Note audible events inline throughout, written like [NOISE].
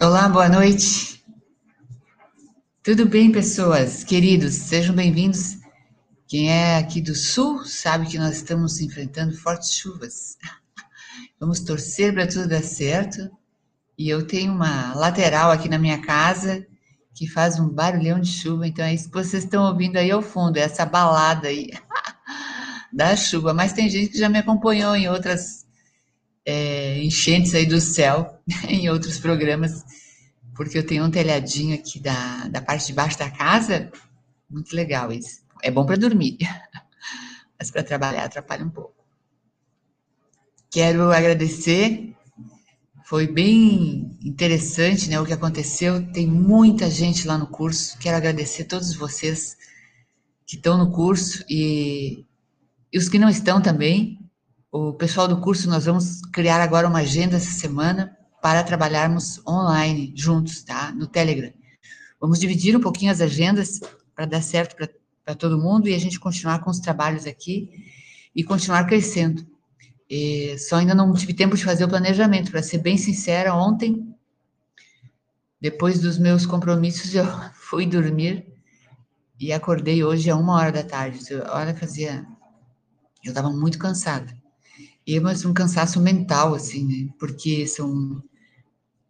Olá, boa noite. Tudo bem, pessoas? Queridos, sejam bem-vindos. Quem é aqui do sul sabe que nós estamos enfrentando fortes chuvas. [LAUGHS] Vamos torcer para tudo dar certo. E eu tenho uma lateral aqui na minha casa que faz um barulhão de chuva, então é isso que vocês estão ouvindo aí ao fundo, essa balada aí [LAUGHS] da chuva. Mas tem gente que já me acompanhou em outras é, enchentes aí do céu, [LAUGHS] em outros programas, porque eu tenho um telhadinho aqui da, da parte de baixo da casa, muito legal isso. É bom para dormir, [LAUGHS] mas para trabalhar atrapalha um pouco. Quero agradecer foi bem interessante né, o que aconteceu. Tem muita gente lá no curso. Quero agradecer todos vocês que estão no curso e, e os que não estão também. O pessoal do curso, nós vamos criar agora uma agenda essa semana para trabalharmos online juntos, tá? No Telegram. Vamos dividir um pouquinho as agendas para dar certo para todo mundo e a gente continuar com os trabalhos aqui e continuar crescendo. E só ainda não tive tempo de fazer o planejamento, para ser bem sincera, ontem, depois dos meus compromissos, [LAUGHS] eu fui dormir e acordei hoje a uma hora da tarde. Olha, fazia. Eu estava muito cansada. E mas um cansaço mental, assim, né? Porque são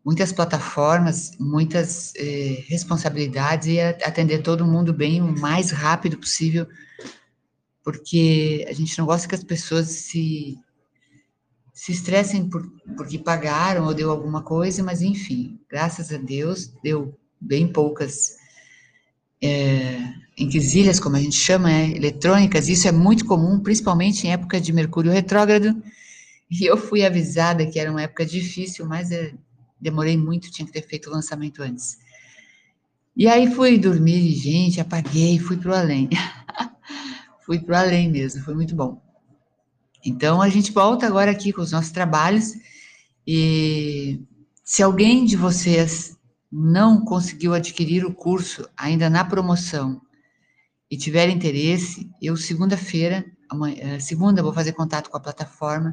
muitas plataformas, muitas eh, responsabilidades e atender todo mundo bem o mais rápido possível, porque a gente não gosta que as pessoas se se estressem por, porque pagaram ou deu alguma coisa, mas enfim, graças a Deus, deu bem poucas é, inquisilhas, como a gente chama, é, eletrônicas. Isso é muito comum, principalmente em época de Mercúrio retrógrado. E eu fui avisada que era uma época difícil, mas demorei muito, tinha que ter feito o lançamento antes. E aí fui dormir, gente, apaguei, fui para o além. [LAUGHS] fui para o além mesmo, foi muito bom. Então, a gente volta agora aqui com os nossos trabalhos e se alguém de vocês não conseguiu adquirir o curso ainda na promoção e tiver interesse, eu segunda-feira, eh, segunda vou fazer contato com a plataforma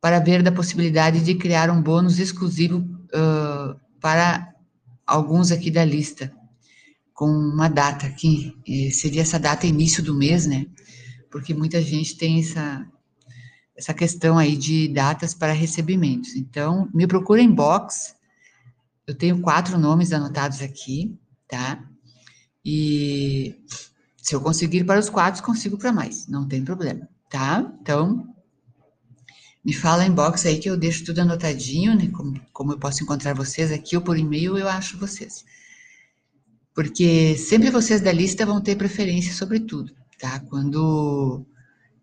para ver da possibilidade de criar um bônus exclusivo uh, para alguns aqui da lista, com uma data que eh, seria essa data início do mês, né? porque muita gente tem essa, essa questão aí de datas para recebimentos. Então, me procura em box. Eu tenho quatro nomes anotados aqui, tá? E se eu conseguir para os quatro, consigo para mais, não tem problema, tá? Então, me fala em box aí que eu deixo tudo anotadinho, né? Como, como eu posso encontrar vocês aqui ou por e-mail, eu acho vocês. Porque sempre vocês da lista vão ter preferência sobre tudo tá? Quando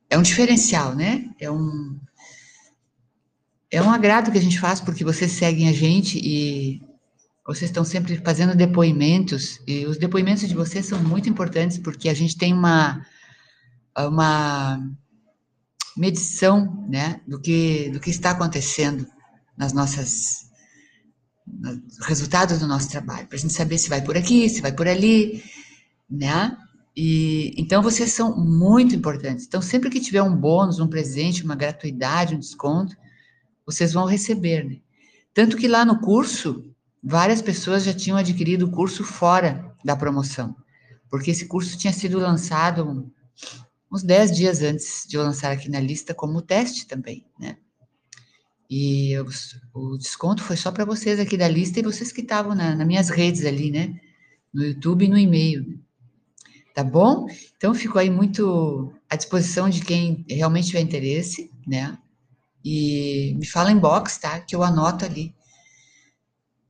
é um diferencial, né? É um é um agrado que a gente faz porque vocês seguem a gente e vocês estão sempre fazendo depoimentos e os depoimentos de vocês são muito importantes porque a gente tem uma uma medição, né, do que do que está acontecendo nas nossas resultados do nosso trabalho, para a gente saber se vai por aqui, se vai por ali, né? E, então, vocês são muito importantes. Então, sempre que tiver um bônus, um presente, uma gratuidade, um desconto, vocês vão receber, né? Tanto que lá no curso, várias pessoas já tinham adquirido o curso fora da promoção, porque esse curso tinha sido lançado uns 10 dias antes de eu lançar aqui na lista como teste também, né? E eu, o desconto foi só para vocês aqui da lista e vocês que estavam na, nas minhas redes ali, né? No YouTube e no e-mail. Tá bom? Então, fico aí muito à disposição de quem realmente tiver interesse, né? E me fala em box, tá? Que eu anoto ali.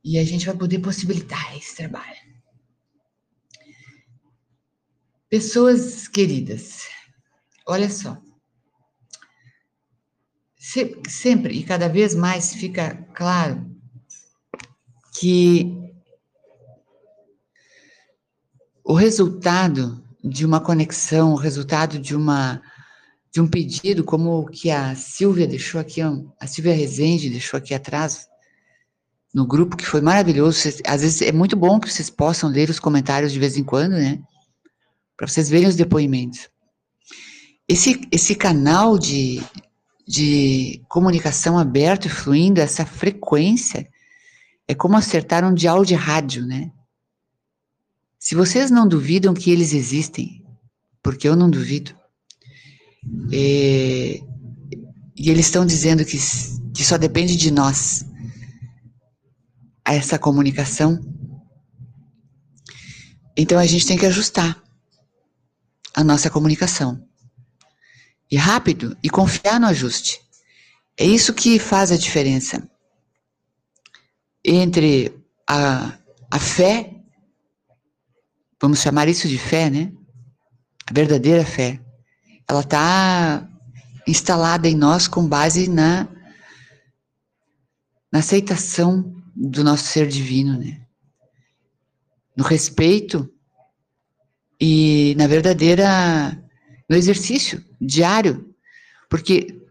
E a gente vai poder possibilitar esse trabalho. Pessoas queridas, olha só. Sempre e cada vez mais fica claro que o resultado de uma conexão, o resultado de uma de um pedido, como o que a Silvia deixou aqui, a Silvia Rezende deixou aqui atrás no grupo, que foi maravilhoso. Às vezes é muito bom que vocês possam ler os comentários de vez em quando, né? Para vocês verem os depoimentos. Esse, esse canal de, de comunicação aberto e fluindo, essa frequência, é como acertar um dial de rádio, né? Se vocês não duvidam que eles existem, porque eu não duvido, é, e eles estão dizendo que, que só depende de nós essa comunicação, então a gente tem que ajustar a nossa comunicação. E rápido e confiar no ajuste. É isso que faz a diferença entre a, a fé, vamos chamar isso de fé, né? A verdadeira fé. Ela está instalada em nós com base na, na aceitação do nosso ser divino, né? No respeito e na verdadeira no exercício diário, porque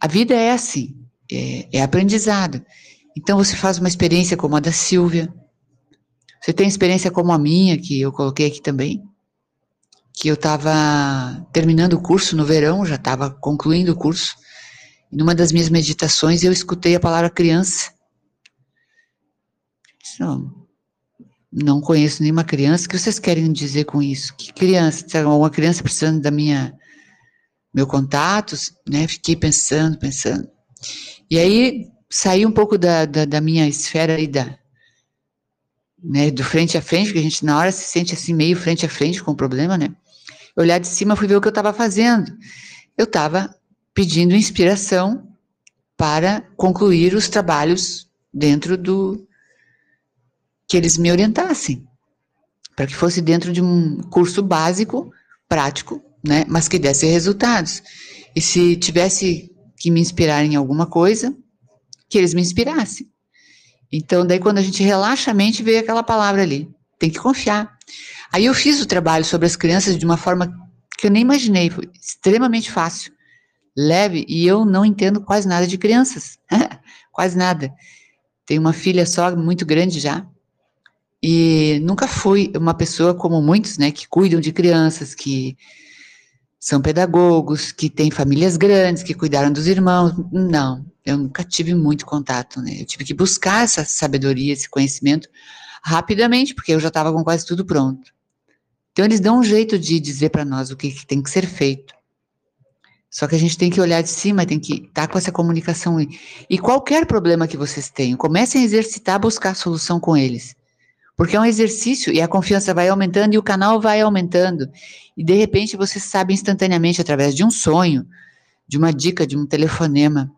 a vida é assim, é, é aprendizado. Então você faz uma experiência como a da Silvia, você tem experiência como a minha, que eu coloquei aqui também, que eu estava terminando o curso no verão, já estava concluindo o curso, e numa das minhas meditações eu escutei a palavra criança. Não, não conheço nenhuma criança. O que vocês querem dizer com isso? Que criança? Uma criança precisando da minha meu contato, né? Fiquei pensando, pensando. E aí saí um pouco da, da, da minha esfera aí da, né, do frente a frente, que a gente na hora se sente assim meio frente a frente com o problema, né? Olhar de cima, fui ver o que eu estava fazendo. Eu estava pedindo inspiração para concluir os trabalhos dentro do que eles me orientassem, para que fosse dentro de um curso básico, prático, né, mas que desse resultados. E se tivesse que me inspirar em alguma coisa, que eles me inspirassem. Então, daí quando a gente relaxa a mente, veio aquela palavra ali, tem que confiar. Aí eu fiz o trabalho sobre as crianças de uma forma que eu nem imaginei, foi extremamente fácil, leve, e eu não entendo quase nada de crianças, [LAUGHS] quase nada. Tenho uma filha só, muito grande já, e nunca fui uma pessoa como muitos, né, que cuidam de crianças, que são pedagogos, que têm famílias grandes, que cuidaram dos irmãos. Não, eu nunca tive muito contato, né? Eu tive que buscar essa sabedoria, esse conhecimento rapidamente, porque eu já estava com quase tudo pronto. Então eles dão um jeito de dizer para nós o que, que, tem que ser feito. Só que a gente tem que olhar de cima, tem que estar tá com essa comunicação. E qualquer problema que vocês tenham, comecem a exercitar, buscar solução com eles. Porque é um exercício e a confiança vai aumentando e o canal vai aumentando. E de repente você sabe instantaneamente, através de um sonho, de uma dica, de um telefonema.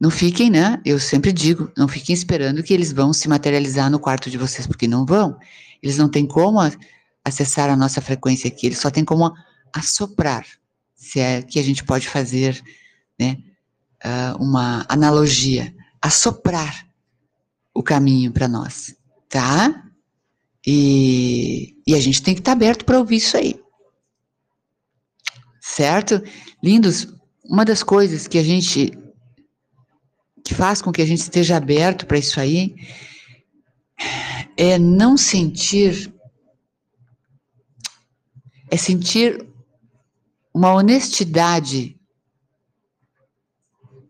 Não fiquem, né? Eu sempre digo, não fiquem esperando que eles vão se materializar no quarto de vocês, porque não vão. Eles não têm como acessar a nossa frequência aqui, eles só têm como assoprar, se é que a gente pode fazer, né? Uh, uma analogia, assoprar o caminho para nós, tá? E, e a gente tem que estar tá aberto para ouvir isso aí. Certo? Lindos, uma das coisas que a gente que faz com que a gente esteja aberto para isso aí é não sentir é sentir uma honestidade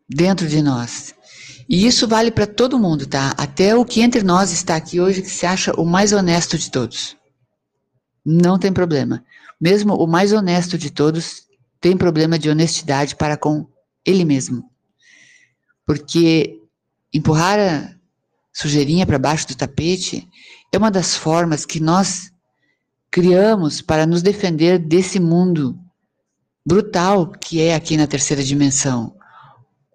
dentro de nós. E isso vale para todo mundo, tá? Até o que entre nós está aqui hoje que se acha o mais honesto de todos. Não tem problema. Mesmo o mais honesto de todos tem problema de honestidade para com ele mesmo. Porque empurrar a sujeirinha para baixo do tapete é uma das formas que nós criamos para nos defender desse mundo brutal que é aqui na terceira dimensão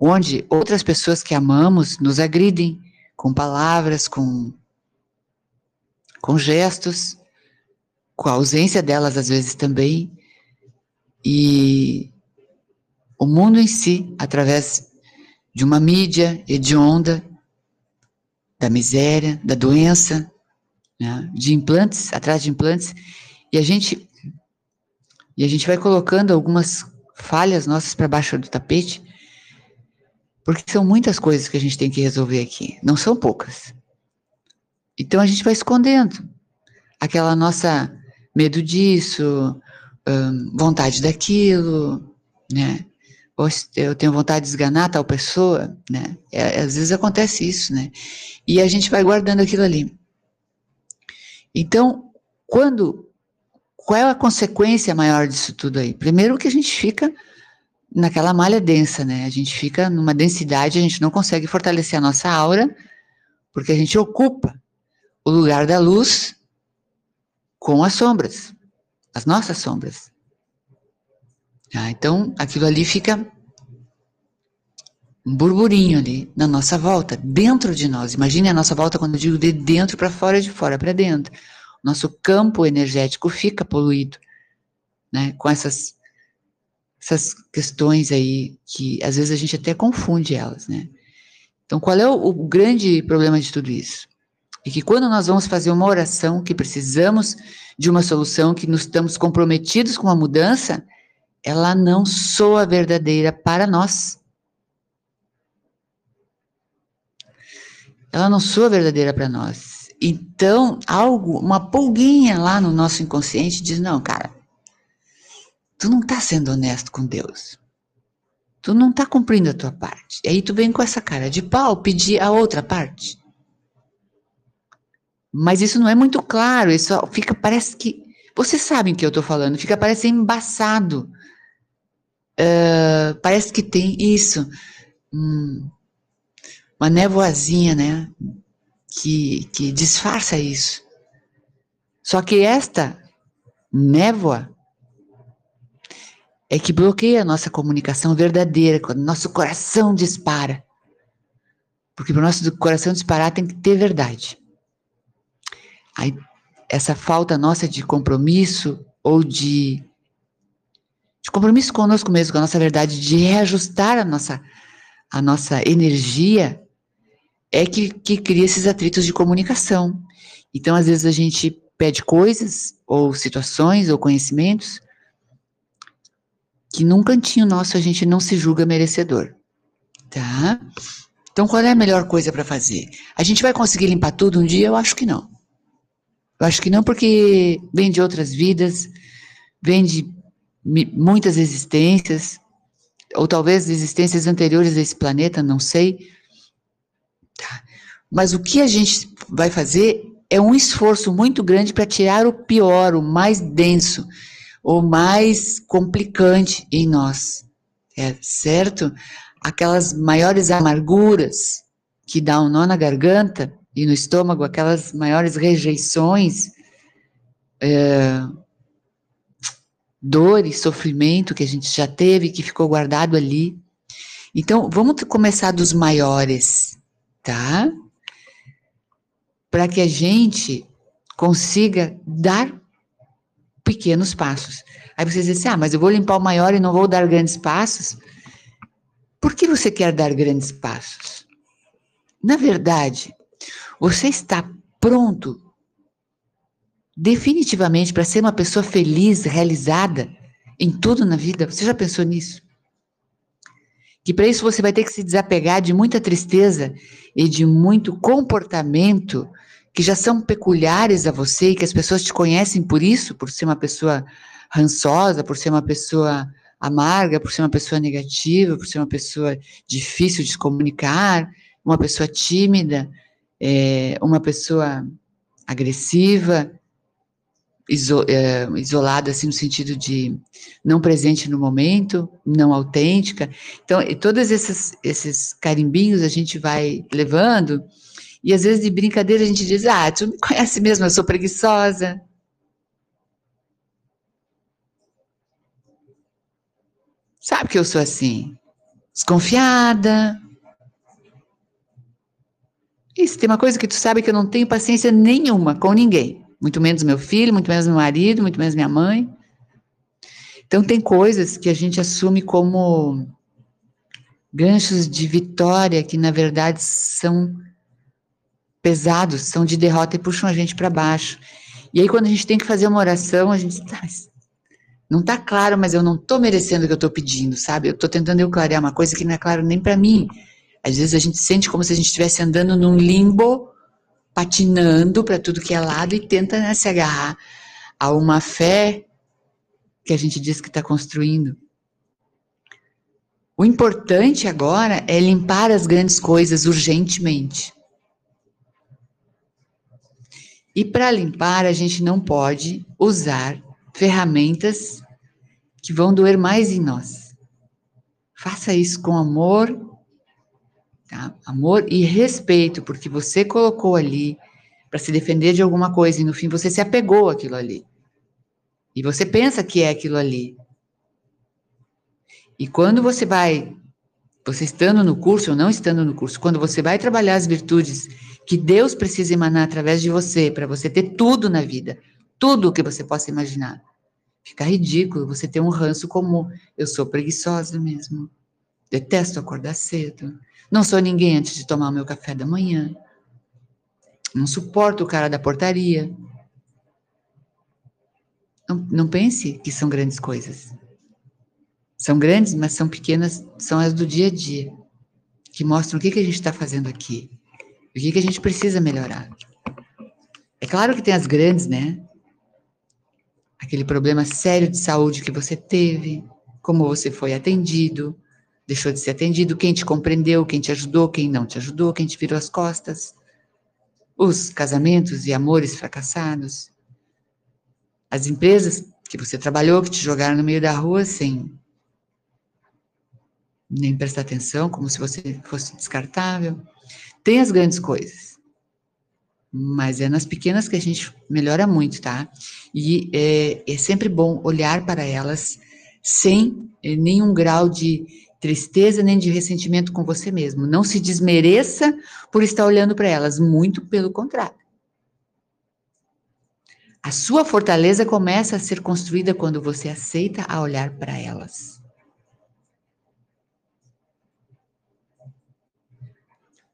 onde outras pessoas que amamos nos agridem com palavras, com, com gestos, com a ausência delas às vezes também, e o mundo em si, através de uma mídia hedionda, da miséria, da doença, né, de implantes, atrás de implantes, e a gente e a gente vai colocando algumas falhas nossas para baixo do tapete porque são muitas coisas que a gente tem que resolver aqui, não são poucas. Então a gente vai escondendo aquela nossa medo disso, vontade daquilo, né? ou eu tenho vontade de esganar tal pessoa, né? É, às vezes acontece isso, né? E a gente vai guardando aquilo ali. Então, quando qual é a consequência maior disso tudo aí? Primeiro que a gente fica naquela malha densa, né? A gente fica numa densidade, a gente não consegue fortalecer a nossa aura, porque a gente ocupa o lugar da luz com as sombras, as nossas sombras. Ah, então, aquilo ali fica um burburinho ali na nossa volta, dentro de nós. Imagine a nossa volta quando eu digo de dentro para fora, de fora para dentro. Nosso campo energético fica poluído, né? Com essas essas questões aí que às vezes a gente até confunde elas, né? Então, qual é o, o grande problema de tudo isso? É que quando nós vamos fazer uma oração que precisamos de uma solução, que nos estamos comprometidos com uma mudança, ela não soa verdadeira para nós. Ela não soa verdadeira para nós. Então, algo, uma pulguinha lá no nosso inconsciente diz: não, cara, tu não está sendo honesto com Deus. Tu não está cumprindo a tua parte. E aí tu vem com essa cara de pau pedir a outra parte. Mas isso não é muito claro, isso fica, parece que. Vocês sabem o que eu estou falando, fica parece embaçado. Uh, parece que tem isso. Hum, uma nevoazinha, né? Que, que disfarça isso. Só que esta névoa é que bloqueia a nossa comunicação verdadeira, quando nosso coração dispara. Porque para o nosso coração disparar tem que ter verdade. Aí, essa falta nossa de compromisso ou de, de compromisso conosco mesmo, com a nossa verdade, de reajustar a nossa, a nossa energia, é que, que cria esses atritos de comunicação. Então, às vezes, a gente pede coisas, ou situações, ou conhecimentos, que num cantinho nosso a gente não se julga merecedor. Tá? Então, qual é a melhor coisa para fazer? A gente vai conseguir limpar tudo um dia? Eu acho que não. Eu acho que não, porque vem de outras vidas, vem de muitas existências, ou talvez existências anteriores a esse planeta, não sei. Tá. Mas o que a gente vai fazer é um esforço muito grande para tirar o pior, o mais denso, o mais complicante em nós, é certo? Aquelas maiores amarguras que dão um nó na garganta e no estômago, aquelas maiores rejeições, é, dor e sofrimento que a gente já teve, que ficou guardado ali. Então, vamos começar dos maiores, tá? Para que a gente consiga dar pequenos passos. Aí você diz assim: ah, mas eu vou limpar o maior e não vou dar grandes passos. Por que você quer dar grandes passos? Na verdade, você está pronto definitivamente para ser uma pessoa feliz, realizada em tudo na vida? Você já pensou nisso? Que para isso você vai ter que se desapegar de muita tristeza e de muito comportamento que já são peculiares a você e que as pessoas te conhecem por isso, por ser uma pessoa rançosa, por ser uma pessoa amarga, por ser uma pessoa negativa, por ser uma pessoa difícil de se comunicar, uma pessoa tímida, é, uma pessoa agressiva, iso, é, isolada, assim, no sentido de não presente no momento, não autêntica. Então, todos esses, esses carimbinhos a gente vai levando e às vezes de brincadeira a gente diz: Ah, tu me conhece mesmo, eu sou preguiçosa. Sabe que eu sou assim? Desconfiada. Se tem uma coisa que tu sabe que eu não tenho paciência nenhuma com ninguém. Muito menos meu filho, muito menos meu marido, muito menos minha mãe. Então tem coisas que a gente assume como ganchos de vitória que na verdade são pesados, são de derrota e puxam a gente para baixo. E aí, quando a gente tem que fazer uma oração, a gente tá, não está claro, mas eu não estou merecendo o que eu estou pedindo, sabe? Eu estou tentando eu clarear uma coisa que não é claro nem para mim. Às vezes a gente sente como se a gente estivesse andando num limbo, patinando para tudo que é lado e tenta né, se agarrar a uma fé que a gente diz que está construindo. O importante agora é limpar as grandes coisas urgentemente. E para limpar, a gente não pode usar ferramentas que vão doer mais em nós. Faça isso com amor, tá? Amor e respeito, porque você colocou ali para se defender de alguma coisa e no fim você se apegou àquilo ali. E você pensa que é aquilo ali. E quando você vai, você estando no curso ou não estando no curso, quando você vai trabalhar as virtudes que Deus precisa emanar através de você, para você ter tudo na vida, tudo o que você possa imaginar, fica ridículo você ter um ranço como eu sou preguiçosa mesmo, detesto acordar cedo, não sou ninguém antes de tomar o meu café da manhã, não suporto o cara da portaria, não, não pense que são grandes coisas. São grandes, mas são pequenas, são as do dia a dia, que mostram o que, que a gente está fazendo aqui, o que, que a gente precisa melhorar. É claro que tem as grandes, né? Aquele problema sério de saúde que você teve, como você foi atendido, deixou de ser atendido, quem te compreendeu, quem te ajudou, quem não te ajudou, quem te virou as costas, os casamentos e amores fracassados, as empresas que você trabalhou, que te jogaram no meio da rua sem nem prestar atenção, como se você fosse descartável. Tem as grandes coisas, mas é nas pequenas que a gente melhora muito, tá? E é, é sempre bom olhar para elas sem é, nenhum grau de tristeza nem de ressentimento com você mesmo. Não se desmereça por estar olhando para elas, muito pelo contrário. A sua fortaleza começa a ser construída quando você aceita a olhar para elas.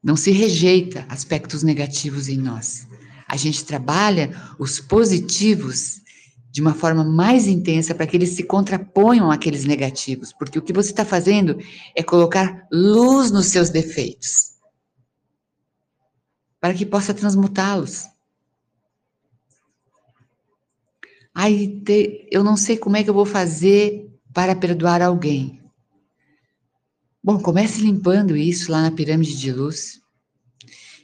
Não se rejeita aspectos negativos em nós. A gente trabalha os positivos de uma forma mais intensa para que eles se contraponham àqueles negativos, porque o que você está fazendo é colocar luz nos seus defeitos, para que possa transmutá-los. Ai, eu não sei como é que eu vou fazer para perdoar alguém. Bom, comece limpando isso lá na pirâmide de luz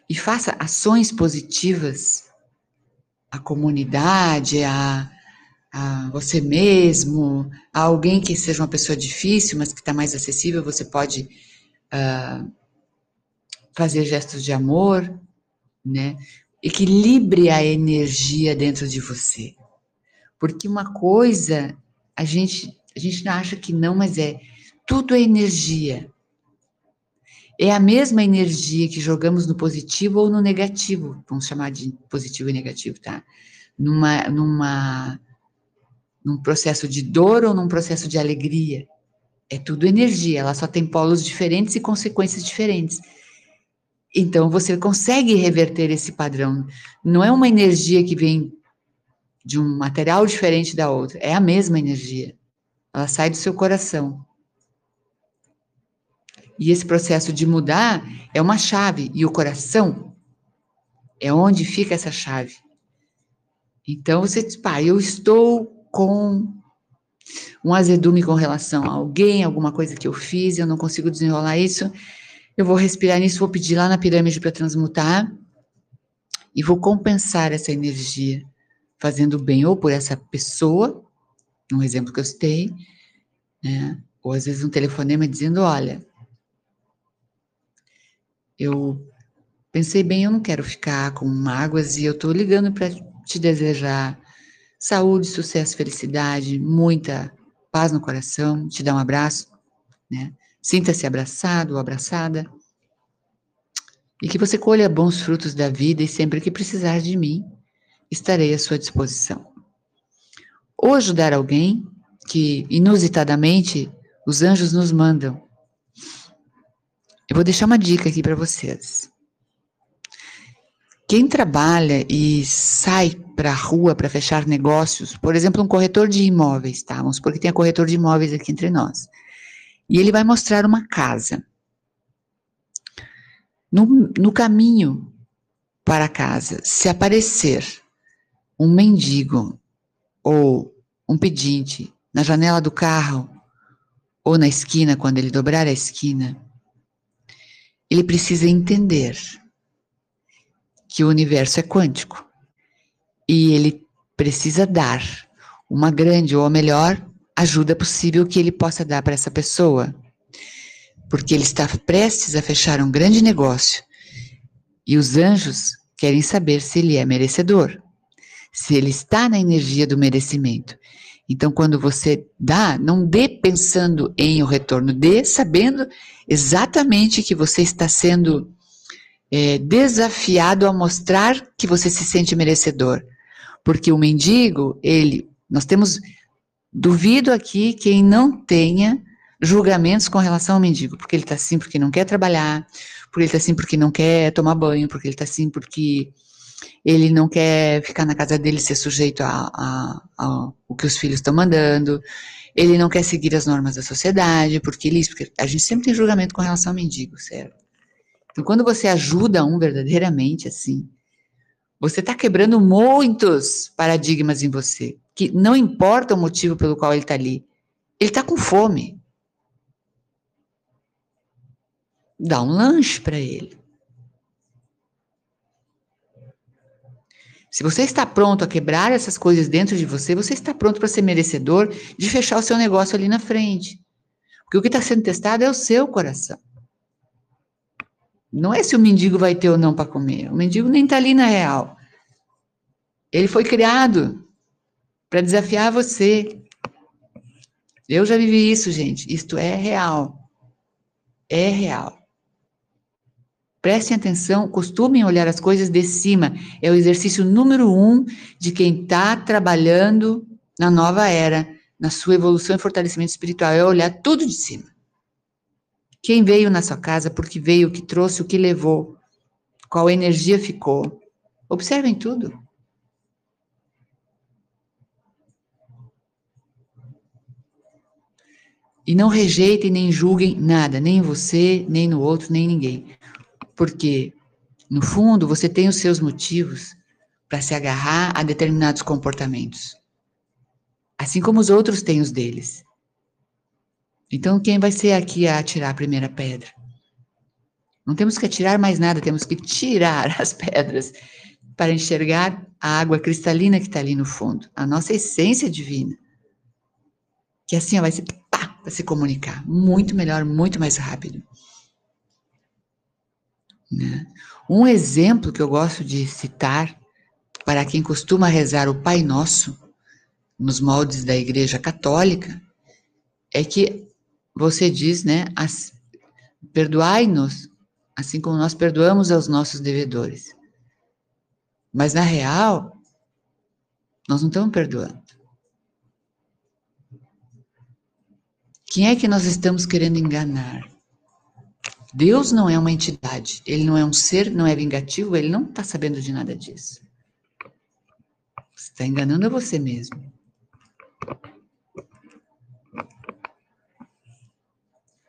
e faça ações positivas à comunidade, a, a você mesmo, a alguém que seja uma pessoa difícil, mas que está mais acessível, você pode uh, fazer gestos de amor, né? Equilibre a energia dentro de você. Porque uma coisa, a gente, a gente acha que não, mas é, tudo é energia. É a mesma energia que jogamos no positivo ou no negativo, vamos chamar de positivo e negativo, tá? Numa, numa, num processo de dor ou num processo de alegria. É tudo energia, ela só tem polos diferentes e consequências diferentes. Então você consegue reverter esse padrão. Não é uma energia que vem de um material diferente da outra. É a mesma energia. Ela sai do seu coração. E esse processo de mudar é uma chave. E o coração é onde fica essa chave. Então você diz, pá, eu estou com um azedume com relação a alguém, alguma coisa que eu fiz, eu não consigo desenrolar isso. Eu vou respirar nisso, vou pedir lá na pirâmide para transmutar e vou compensar essa energia fazendo bem ou por essa pessoa, um exemplo que eu citei, né? ou às vezes um telefonema dizendo, olha, eu pensei bem, eu não quero ficar com mágoas e eu estou ligando para te desejar saúde, sucesso, felicidade, muita paz no coração, te dar um abraço, né? Sinta-se abraçado ou abraçada. E que você colha bons frutos da vida e sempre que precisar de mim, estarei à sua disposição. Ou ajudar alguém que, inusitadamente, os anjos nos mandam. Eu vou deixar uma dica aqui para vocês. Quem trabalha e sai para a rua para fechar negócios, por exemplo, um corretor de imóveis, tá? Vamos supor que tem corretor de imóveis aqui entre nós. E ele vai mostrar uma casa. No, no caminho para casa, se aparecer um mendigo ou um pedinte na janela do carro, ou na esquina, quando ele dobrar a esquina, ele precisa entender que o universo é quântico e ele precisa dar uma grande ou melhor ajuda possível que ele possa dar para essa pessoa, porque ele está prestes a fechar um grande negócio e os anjos querem saber se ele é merecedor, se ele está na energia do merecimento. Então, quando você dá, não dê pensando em o retorno, dê sabendo exatamente que você está sendo é, desafiado a mostrar que você se sente merecedor. Porque o mendigo, ele, nós temos, duvido aqui quem não tenha julgamentos com relação ao mendigo, porque ele está assim porque não quer trabalhar, porque ele está assim porque não quer tomar banho, porque ele está assim porque ele não quer ficar na casa dele ser sujeito a, a, a o que os filhos estão mandando, ele não quer seguir as normas da sociedade, porque ele, porque a gente sempre tem julgamento com relação ao mendigo, certo? Então, quando você ajuda um verdadeiramente assim, você está quebrando muitos paradigmas em você, que não importa o motivo pelo qual ele está ali, ele está com fome. Dá um lanche para ele. Se você está pronto a quebrar essas coisas dentro de você, você está pronto para ser merecedor de fechar o seu negócio ali na frente. Porque o que está sendo testado é o seu coração. Não é se o mendigo vai ter ou não para comer. O mendigo nem está ali na real. Ele foi criado para desafiar você. Eu já vivi isso, gente. Isto é real. É real. Prestem atenção, costumem olhar as coisas de cima. É o exercício número um de quem está trabalhando na nova era, na sua evolução e fortalecimento espiritual. É olhar tudo de cima. Quem veio na sua casa, por que veio, o que trouxe, o que levou, qual energia ficou. Observem tudo. E não rejeitem nem julguem nada, nem você, nem no outro, nem ninguém. Porque, no fundo, você tem os seus motivos para se agarrar a determinados comportamentos. Assim como os outros têm os deles. Então, quem vai ser aqui a atirar a primeira pedra? Não temos que atirar mais nada, temos que tirar [LAUGHS] as pedras para enxergar a água cristalina que está ali no fundo, a nossa essência divina. Que assim ó, vai se, pá, vai se comunicar muito melhor, muito mais rápido. Né? Um exemplo que eu gosto de citar para quem costuma rezar o Pai Nosso nos moldes da Igreja Católica é que você diz, né, perdoai-nos assim como nós perdoamos aos nossos devedores. Mas na real, nós não estamos perdoando. Quem é que nós estamos querendo enganar? Deus não é uma entidade, ele não é um ser, não é vingativo, ele não está sabendo de nada disso. Você está enganando a você mesmo.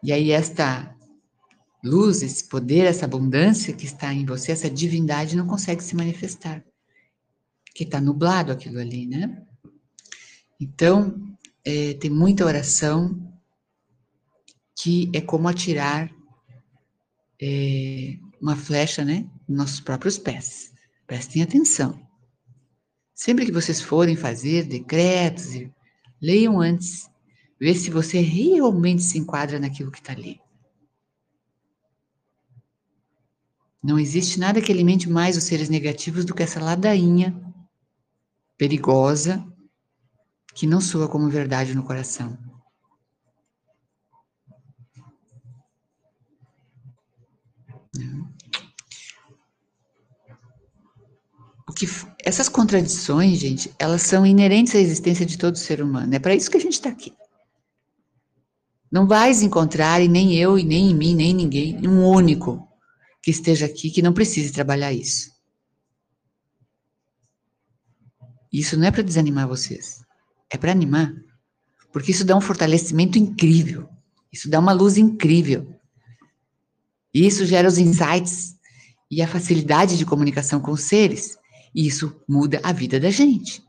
E aí, esta luz, esse poder, essa abundância que está em você, essa divindade não consegue se manifestar. Porque está nublado aquilo ali, né? Então, é, tem muita oração que é como atirar é, uma flecha, né? Nos nossos próprios pés. Prestem atenção. Sempre que vocês forem fazer decretos, leiam antes. Vê se você realmente se enquadra naquilo que está ali. Não existe nada que alimente mais os seres negativos do que essa ladainha perigosa que não soa como verdade no coração. O que, essas contradições, gente, elas são inerentes à existência de todo ser humano. É para isso que a gente está aqui. Não vais encontrar, e nem eu, e nem em mim, nem em ninguém, um único que esteja aqui que não precise trabalhar isso. Isso não é para desanimar vocês, é para animar. Porque isso dá um fortalecimento incrível. Isso dá uma luz incrível. E isso gera os insights e a facilidade de comunicação com os seres. E isso muda a vida da gente.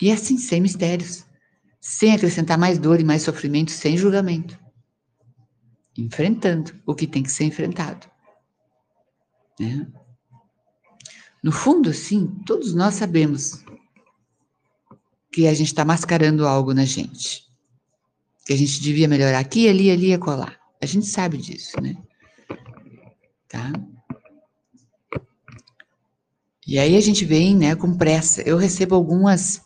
E é assim, sem mistérios. sem acrescentar mais dor e mais sofrimento, sem julgamento. Enfrentando o que tem que ser enfrentado. Né? No fundo, sim, todos nós sabemos que a gente está mascarando algo na gente. Que a gente devia melhorar aqui, ali, ali e colar. A gente sabe disso, né? Tá? E aí a gente vem, né, com pressa. Eu recebo algumas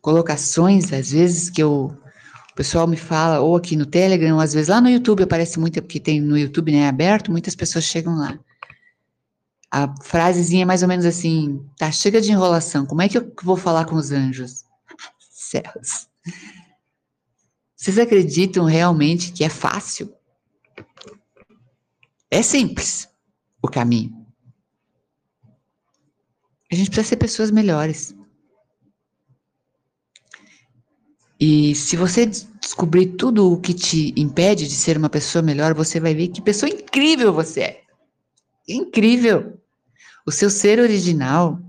colocações, às vezes, que eu, o pessoal me fala, ou aqui no Telegram, ou às vezes lá no YouTube, aparece muito, porque tem no YouTube, né, aberto, muitas pessoas chegam lá. A frasezinha é mais ou menos assim, tá, chega de enrolação, como é que eu vou falar com os anjos? [LAUGHS] Céus. Vocês acreditam realmente que é fácil? É simples o caminho. A gente precisa ser pessoas melhores. E se você descobrir tudo o que te impede de ser uma pessoa melhor, você vai ver que pessoa incrível você é. Incrível. O seu ser original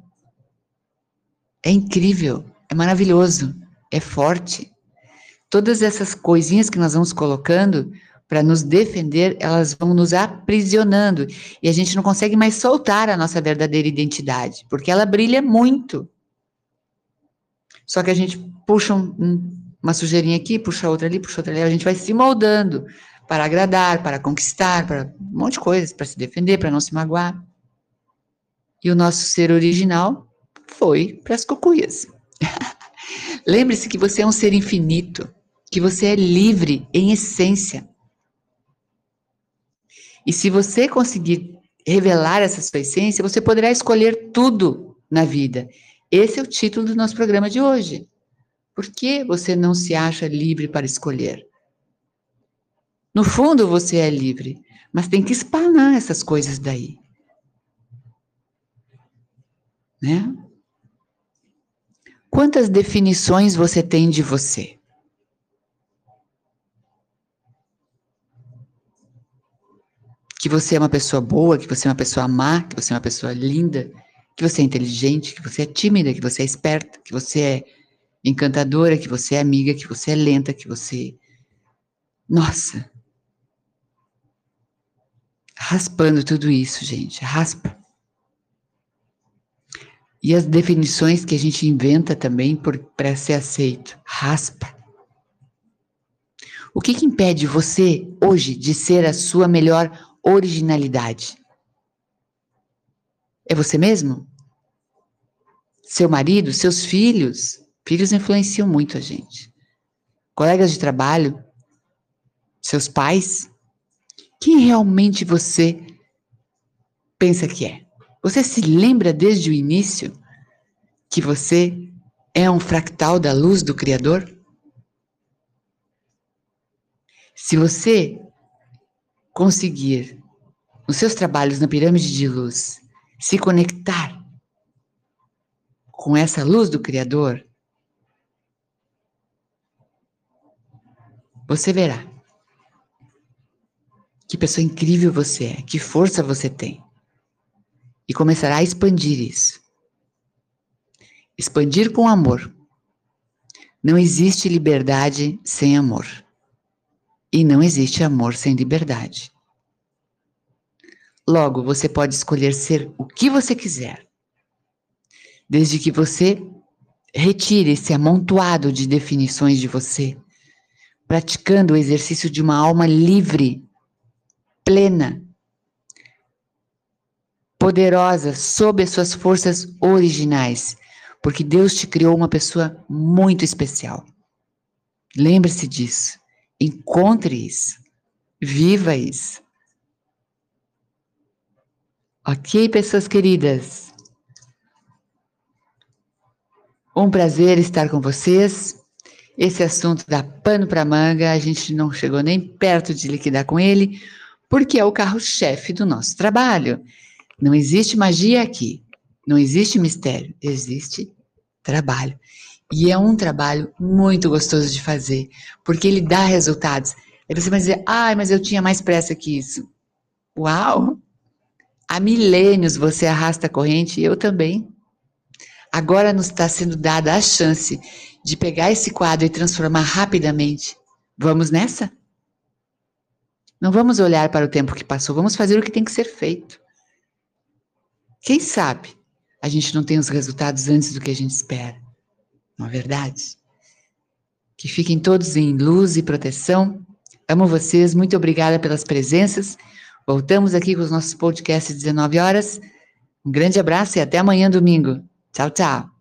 é incrível, é maravilhoso, é forte. Todas essas coisinhas que nós vamos colocando para nos defender, elas vão nos aprisionando e a gente não consegue mais soltar a nossa verdadeira identidade, porque ela brilha muito. Só que a gente puxa um, uma sujeirinha aqui, puxa outra ali, puxa outra ali, a gente vai se moldando para agradar, para conquistar, para um monte de coisas, para se defender, para não se magoar. E o nosso ser original foi para as cucuias. [LAUGHS] Lembre-se que você é um ser infinito, que você é livre em essência. E se você conseguir revelar essa sua essência, você poderá escolher tudo na vida. Esse é o título do nosso programa de hoje. Por que você não se acha livre para escolher? No fundo, você é livre, mas tem que espanar essas coisas daí. Né? Quantas definições você tem de você? Que você é uma pessoa boa, que você é uma pessoa má, que você é uma pessoa linda, que você é inteligente, que você é tímida, que você é esperta, que você é encantadora, que você é amiga, que você é lenta, que você. Nossa! Raspando tudo isso, gente, raspa. E as definições que a gente inventa também para ser aceito, raspa. O que, que impede você hoje de ser a sua melhor originalidade? É você mesmo? Seu marido, seus filhos, Filhos influenciam muito a gente. Colegas de trabalho, seus pais, quem realmente você pensa que é? Você se lembra desde o início que você é um fractal da luz do Criador? Se você conseguir, nos seus trabalhos na pirâmide de luz, se conectar com essa luz do Criador, Você verá que pessoa incrível você é, que força você tem. E começará a expandir isso. Expandir com amor. Não existe liberdade sem amor. E não existe amor sem liberdade. Logo, você pode escolher ser o que você quiser, desde que você retire esse amontoado de definições de você praticando o exercício de uma alma livre, plena, poderosa, sob as suas forças originais, porque Deus te criou uma pessoa muito especial. Lembre-se disso. Encontre isso. Viva isso. Ok, pessoas queridas? Um prazer estar com vocês. Esse assunto dá pano para manga, a gente não chegou nem perto de liquidar com ele, porque é o carro-chefe do nosso trabalho. Não existe magia aqui, não existe mistério, existe trabalho. E é um trabalho muito gostoso de fazer, porque ele dá resultados. Aí você vai dizer, ai, mas eu tinha mais pressa que isso. Uau! Há milênios você arrasta a corrente, eu também. Agora nos está sendo dada a chance de pegar esse quadro e transformar rapidamente. Vamos nessa? Não vamos olhar para o tempo que passou, vamos fazer o que tem que ser feito. Quem sabe a gente não tem os resultados antes do que a gente espera. Não é verdade? Que fiquem todos em luz e proteção. Amo vocês, muito obrigada pelas presenças. Voltamos aqui com os nossos podcasts às 19 horas. Um grande abraço e até amanhã, domingo. Tchau, tchau.